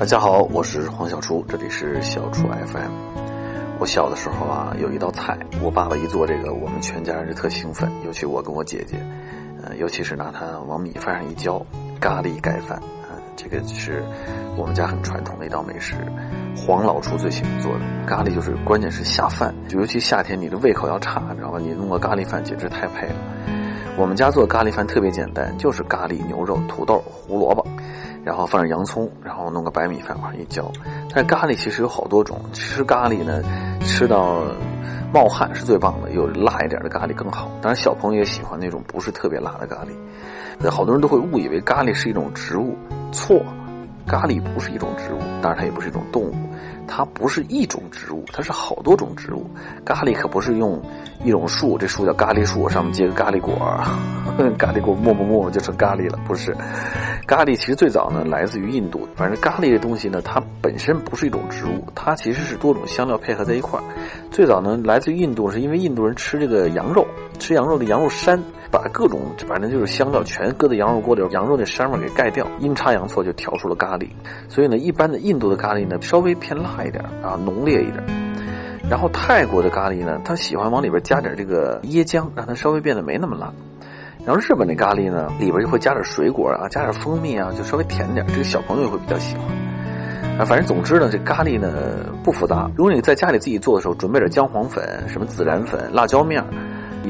大家好，我是黄小厨，这里是小厨 FM。我小的时候啊，有一道菜，我爸爸一做这个，我们全家人就特兴奋，尤其我跟我姐姐，呃，尤其是拿它往米饭上一浇，咖喱盖饭啊，这个是我们家很传统的一道美食。黄老厨最喜欢做的咖喱，就是关键是下饭，就尤其夏天你的胃口要差，你知道吧？你弄个咖喱饭简直太配了。我们家做咖喱饭特别简单，就是咖喱、牛肉、土豆、胡萝卜。然后放点洋葱，然后弄个白米饭往上一浇。但咖喱其实有好多种，吃咖喱呢，吃到冒汗是最棒的，有辣一点的咖喱更好。当然小朋友也喜欢那种不是特别辣的咖喱。那好多人都会误以为咖喱是一种植物，错，咖喱不是一种植物，当然它也不是一种动物。它不是一种植物，它是好多种植物。咖喱可不是用一种树，这树叫咖喱树，上面结个咖喱果，咖喱果磨磨磨就成咖喱了。不是，咖喱其实最早呢来自于印度。反正咖喱这东西呢，它本身不是一种植物，它其实是多种香料配合在一块儿。最早呢来自于印度，是因为印度人吃这个羊肉，吃羊肉的羊肉膻。把各种反正就是香料全搁在羊肉锅里，羊肉那膻味给盖掉，阴差阳错就调出了咖喱。所以呢，一般的印度的咖喱呢稍微偏辣一点啊，浓烈一点。然后泰国的咖喱呢，他喜欢往里边加点这个椰浆，让它稍微变得没那么辣。然后日本的咖喱呢，里边就会加点水果啊，加点蜂蜜啊，就稍微甜点，这个小朋友会比较喜欢。啊，反正总之呢，这咖喱呢不复杂。如果你在家里自己做的时候，准备点姜黄粉、什么孜然粉、辣椒面。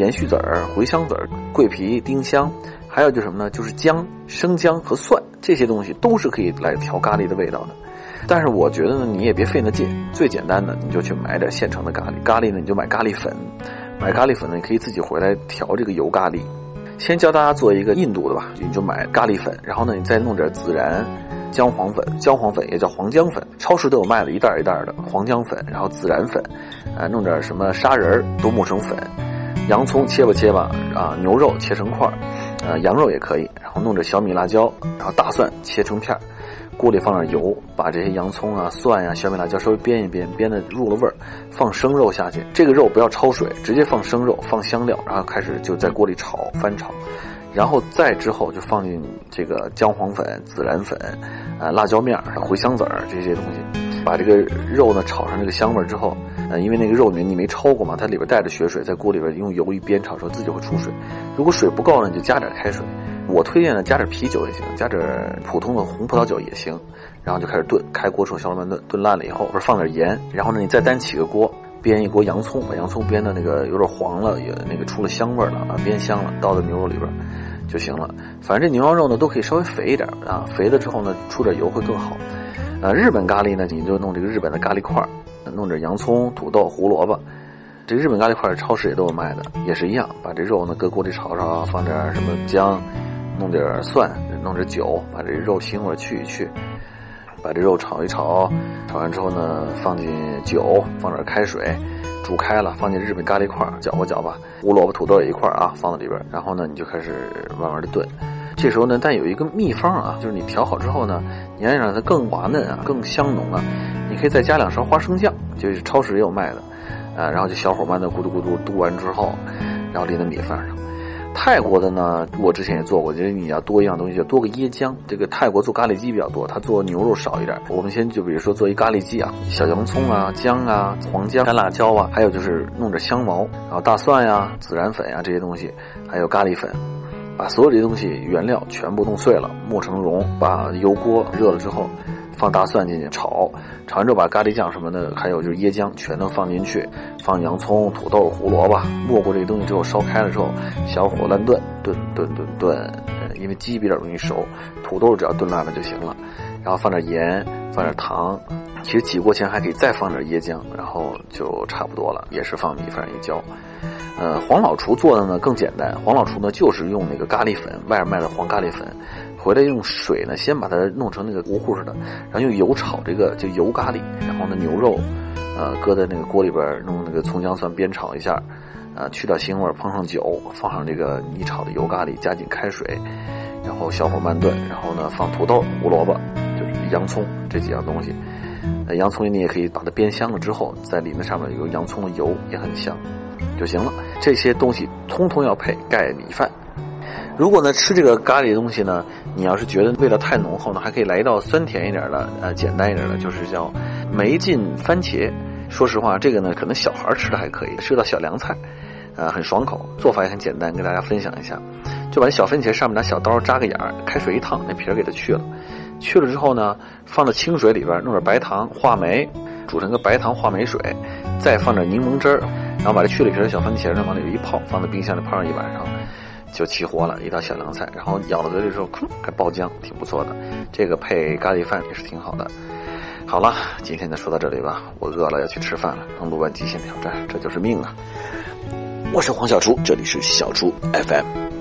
盐絮籽儿、茴香籽儿、桂皮、丁香，还有就什么呢？就是姜、生姜和蒜这些东西都是可以来调咖喱的味道的。但是我觉得呢，你也别费那劲，最简单的你就去买点现成的咖喱。咖喱呢，你就买咖喱粉，买咖喱粉呢，你可以自己回来调这个油咖喱。先教大家做一个印度的吧，你就买咖喱粉，然后呢，你再弄点孜然、姜黄粉，姜黄粉也叫黄姜粉，超市都有卖的，一袋一袋的黄姜粉，然后孜然粉，啊，弄点什么砂仁都磨成粉。洋葱切吧切吧啊，牛肉切成块儿，呃，羊肉也可以，然后弄点小米辣椒，然后大蒜切成片儿，锅里放点油，把这些洋葱啊、蒜呀、小米辣椒稍微煸一煸，煸的入了味儿，放生肉下去，这个肉不要焯水，直接放生肉，放香料，然后开始就在锅里炒翻炒，然后再之后就放进这个姜黄粉、孜然粉，啊，辣椒面、茴香籽儿这些东西，把这个肉呢炒上这个香味儿之后。呃，因为那个肉你你没焯过嘛，它里边带着血水，在锅里边用油一煸炒的时候自己会出水。如果水不够呢，你就加点开水。我推荐呢，加点啤酒也行，加点普通的红葡萄酒也行。然后就开始炖，开锅时候小火慢炖，炖烂了以后，不是放点盐。然后呢，你再单起个锅，煸一锅洋葱，把洋葱煸的那个有点黄了，也那个出了香味了啊，煸香了，倒在牛肉里边就行了。反正这牛羊肉呢都可以稍微肥一点啊，肥了之后呢出点油会更好。呃，日本咖喱呢，你就弄这个日本的咖喱块。弄点洋葱、土豆、胡萝卜，这日本咖喱块超市也都有卖的，也是一样。把这肉呢搁锅里炒炒，放点什么姜，弄点蒜，弄点酒，把这肉腥味去一去。把这肉炒一炒，炒完之后呢，放进酒，放点开水，煮开了，放进日本咖喱块，搅和搅吧。胡萝卜、土豆也一块啊，放到里边。然后呢，你就开始慢慢的炖。这时候呢，但有一个秘方啊，就是你调好之后呢，你要让它更滑嫩啊，更香浓啊，可以再加两勺花生酱，就是超市也有卖的，啊，然后就小火慢的咕嘟咕嘟嘟完之后，然后淋在米饭上。泰国的呢，我之前也做过，就是你要多一样东西，就多个椰浆。这个泰国做咖喱鸡比较多，他做牛肉少一点。我们先就比如说做一咖喱鸡啊，小洋葱啊、姜啊、黄姜、干辣椒啊，还有就是弄点香茅，然后大蒜呀、孜然粉呀这些东西，还有咖喱粉。把所有这些东西原料全部弄碎了，磨成蓉。把油锅热了之后，放大蒜进去炒，炒完之后把咖喱酱什么的，还有就是椰浆全都放进去，放洋葱、土豆、胡萝卜，没过这些东西之后，烧开了之后，小火乱炖，炖炖炖炖。因为鸡比较容易熟，土豆只要炖烂了就行了。然后放点盐，放点糖。其实起锅前还可以再放点椰浆，然后就差不多了，也是放米饭一浇。呃，黄老厨做的呢更简单。黄老厨呢就是用那个咖喱粉，外面卖的黄咖喱粉，回来用水呢先把它弄成那个糊糊似的，然后用油炒这个就油咖喱，然后呢牛肉，呃搁在那个锅里边弄那个葱姜蒜煸炒一下，呃去掉腥味，碰上酒，放上这个你炒的油咖喱，加进开水，然后小火慢炖，然后呢放土豆、胡萝卜，就是洋葱这几样东西。洋葱你也可以把它煸香了之后，在里面上面有洋葱的油也很香。就行了，这些东西通通要配盖米饭。如果呢吃这个咖喱东西呢，你要是觉得味道太浓厚呢，还可以来一道酸甜一点的，呃，简单一点的，就是叫梅浸番茄。说实话，这个呢可能小孩吃的还可以，是道小凉菜，呃，很爽口，做法也很简单，跟大家分享一下。就把小番茄上面拿小刀扎个眼儿，开水一烫，那皮儿给它去了。去了之后呢，放到清水里边，弄点白糖、话梅，煮成个白糖话梅水，再放点柠檬汁儿，然后把这去了皮的小番茄呢往里头一泡，放在冰箱里泡上一晚上，就起活了，一道小凉菜。然后咬到嘴里时候，吭，还爆浆，挺不错的。这个配咖喱饭也是挺好的。好了，今天就说到这里吧，我饿了要去吃饭了。能录完极限挑战，这就是命啊！我是黄小厨，这里是小厨 FM。